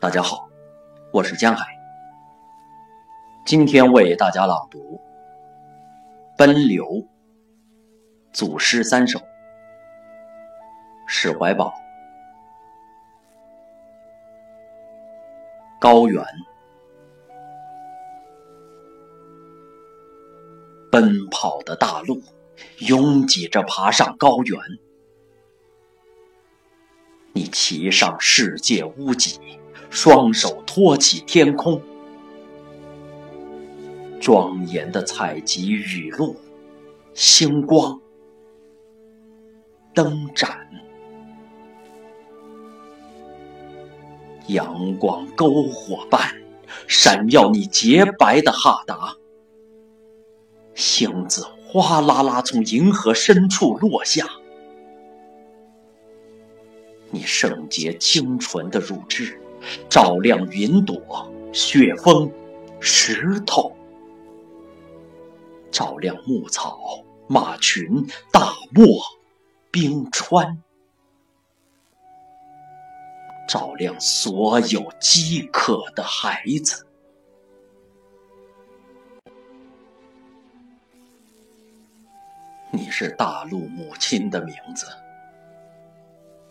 大家好，我是江海。今天为大家朗读《奔流》组诗三首，史怀宝。高原，奔跑的大路，拥挤着爬上高原。你骑上世界屋脊。双手托起天空，庄严的采集雨露，星光，灯盏，阳光篝火般闪耀你洁白的哈达，星子哗啦啦从银河深处落下，你圣洁清纯的乳汁。照亮云朵、雪峰、石头，照亮牧草、马群、大漠、冰川，照亮所有饥渴的孩子。你是大陆母亲的名字，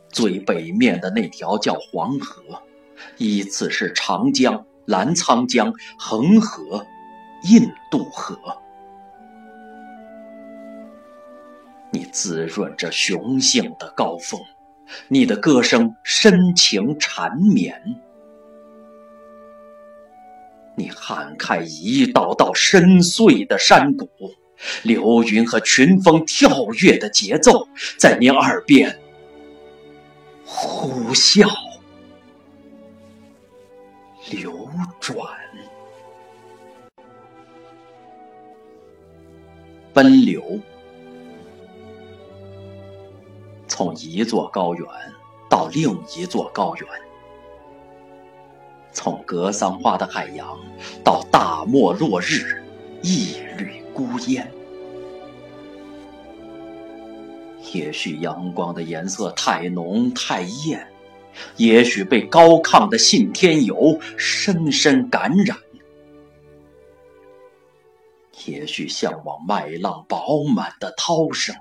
最北面的那条叫黄河。依次是长江、澜沧江、恒河、印度河。你滋润着雄性的高峰，你的歌声深情缠绵。你撼开一道道深邃的山谷，流云和群峰跳跃的节奏在你耳边呼啸。流转，奔流，从一座高原到另一座高原，从格桑花的海洋到大漠落日，一缕孤烟。也许阳光的颜色太浓太艳。也许被高亢的信天游深深感染，也许向往麦浪饱满的涛声。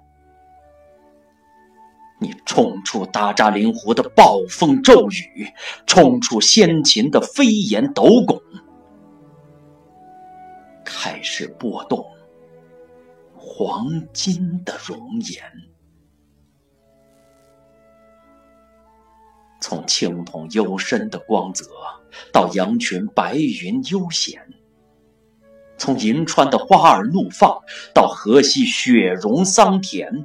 你冲出大扎林湖的暴风骤雨，冲出先秦的飞檐斗拱，开始拨动黄金的容颜。从青铜幽深的光泽，到羊群白云悠闲；从银川的花儿怒放，到河西雪融桑田；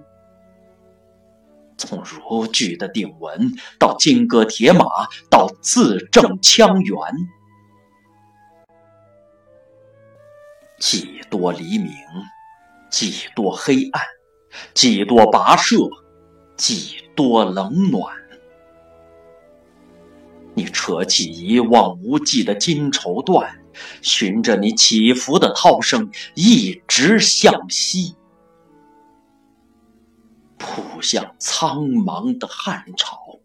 从如炬的鼎文，到金戈铁马，到字正腔圆。几多黎明，几多黑暗，几多跋涉，几多冷暖。你扯起一望无际的金绸缎，循着你起伏的涛声，一直向西，扑向苍茫的汉朝，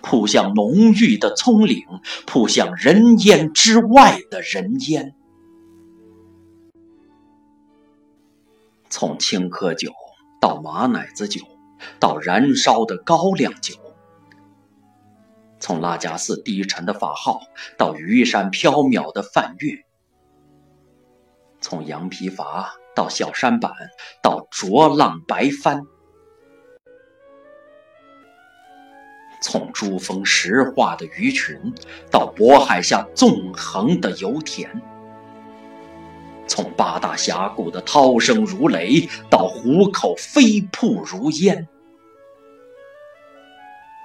扑向浓郁的葱岭，扑向人烟之外的人烟。从青稞酒到马奶子酒，到燃烧的高粱酒。从拉加寺低沉的法号到虞山飘渺的梵乐，从羊皮筏到小舢板，到浊浪白帆，从珠峰石化的鱼群到渤海下纵横的油田，从八大峡谷的涛声如雷到湖口飞瀑如烟。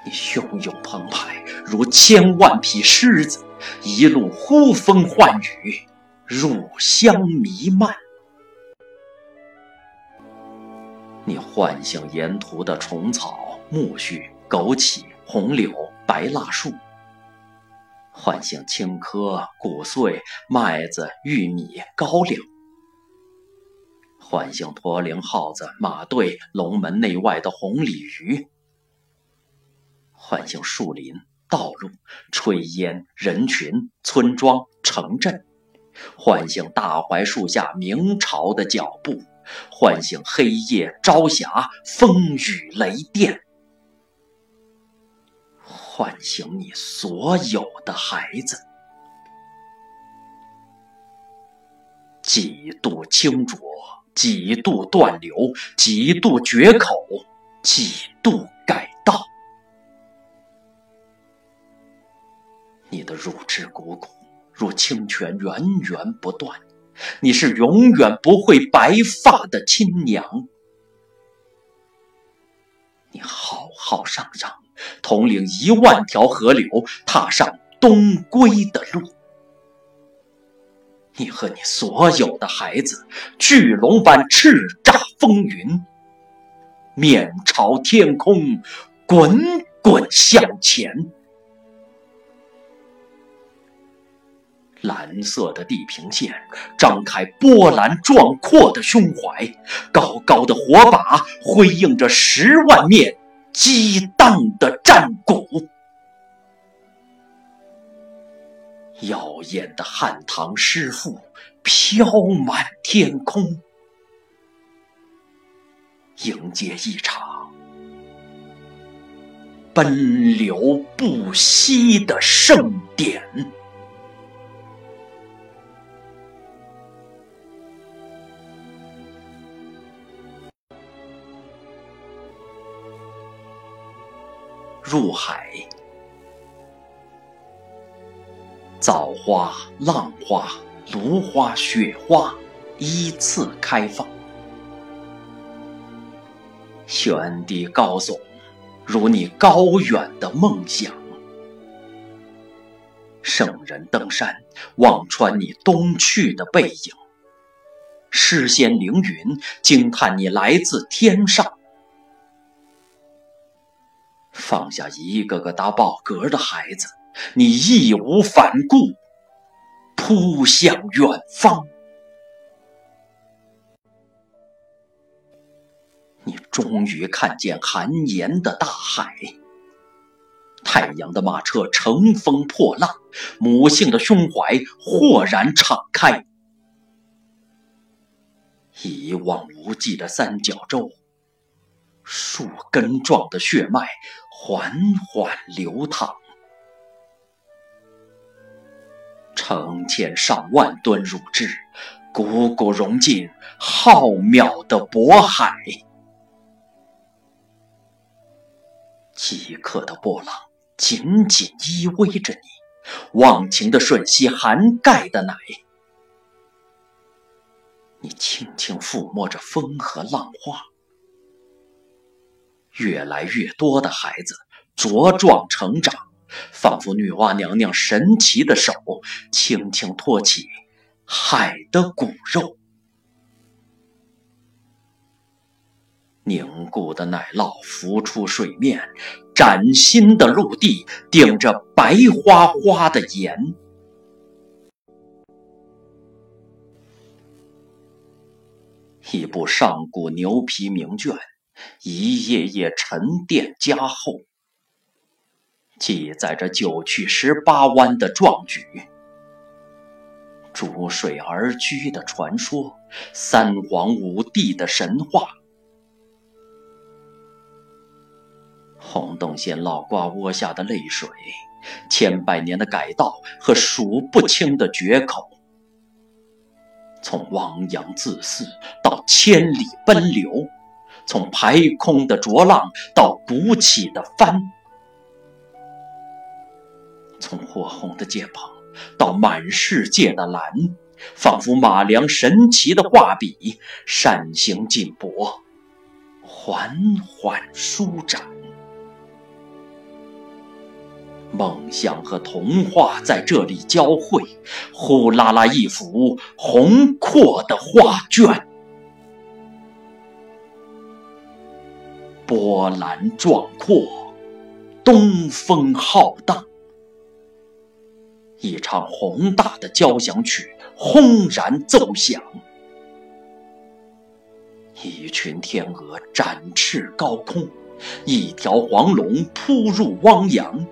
你汹涌澎湃，如千万匹狮子，一路呼风唤雨，乳香弥漫。你唤醒沿途的虫草、苜蓿、枸杞、红柳、白蜡树，唤醒青稞、谷穗、麦子、玉米、高粱，唤醒驼铃、耗子、马队、龙门内外的红鲤鱼。唤醒树林、道路、炊烟、人群、村庄、城镇，唤醒大槐树下明朝的脚步，唤醒黑夜朝霞、风雨雷电，唤醒你所有的孩子。几度清浊，几度断流，几度绝口，几度你的乳汁汩汩，如清泉源源不断。你是永远不会白发的亲娘。你浩浩上上，统领一万条河流，踏上东归的路。你和你所有的孩子，巨龙般叱咤风云，面朝天空，滚滚向前。蓝色的地平线张开波澜壮阔的胸怀，高高的火把辉映着十万面激荡的战鼓。耀眼的汉唐诗赋飘满天空，迎接一场奔流不息的盛典。入海。枣花、浪花、芦花、雪花依次开放，悬低高耸，如你高远的梦想。圣人登山，望穿你东去的背影；诗仙凌云，惊叹你来自天上。放下一个个打饱嗝的孩子。你义无反顾，扑向远方。你终于看见寒岩的大海，太阳的马车乘风破浪，母性的胸怀豁然敞开。一望无际的三角洲，树根状的血脉缓缓流淌。成千上万吨乳汁，汩汩融进浩渺的渤海。饥渴的波浪紧紧依偎着你，忘情的吮吸含钙的奶。你轻轻抚摸着风和浪花，越来越多的孩子茁壮成长。仿佛女娲娘娘神奇的手，轻轻托起海的骨肉，凝固的奶酪浮出水面，崭新的陆地顶着白花花的盐。一部上古牛皮名卷，一页页沉淀加厚。记载着九曲十八弯的壮举，逐水而居的传说，三皇五帝的神话，洪洞县老瓜窝下的泪水，千百年的改道和数不清的绝口，从汪洋自肆到千里奔流，从排空的浊浪到鼓起的帆。从火红的肩膀到满世界的蓝，仿佛马良神奇的画笔，扇形锦帛，缓缓舒展。梦想和童话在这里交汇，呼啦啦一幅宏阔的画卷，波澜壮阔，东风浩荡。一场宏大的交响曲轰然奏响，一群天鹅展翅高空，一条黄龙扑入汪洋，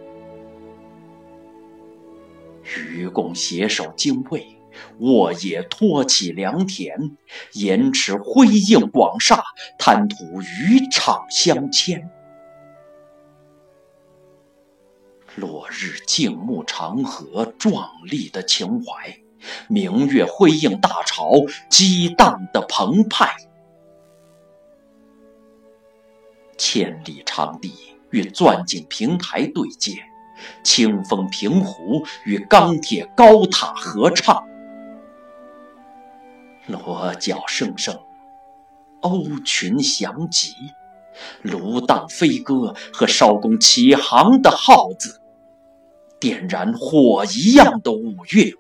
愚公携手精卫，沃野托起良田，延迟辉映广厦，滩涂渔场相牵。落日静沐长河壮丽的情怀，明月辉映大潮激荡的澎湃。千里长堤与钻井平台对接，清风平湖与钢铁高塔合唱。锣角声声，鸥群翔集，芦荡飞歌和艄公起航的号子，点燃火一样的五月。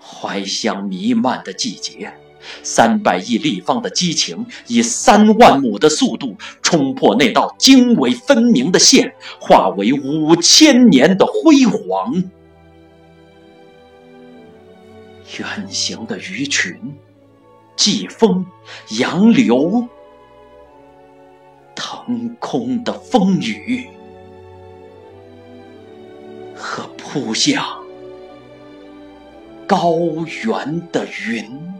怀乡弥漫的季节。三百亿立方的激情，以三万亩的速度冲破那道经纬分明的线，化为五千年的辉煌。远行的鱼群，季风，洋流，腾空的风雨，和扑向高原的云。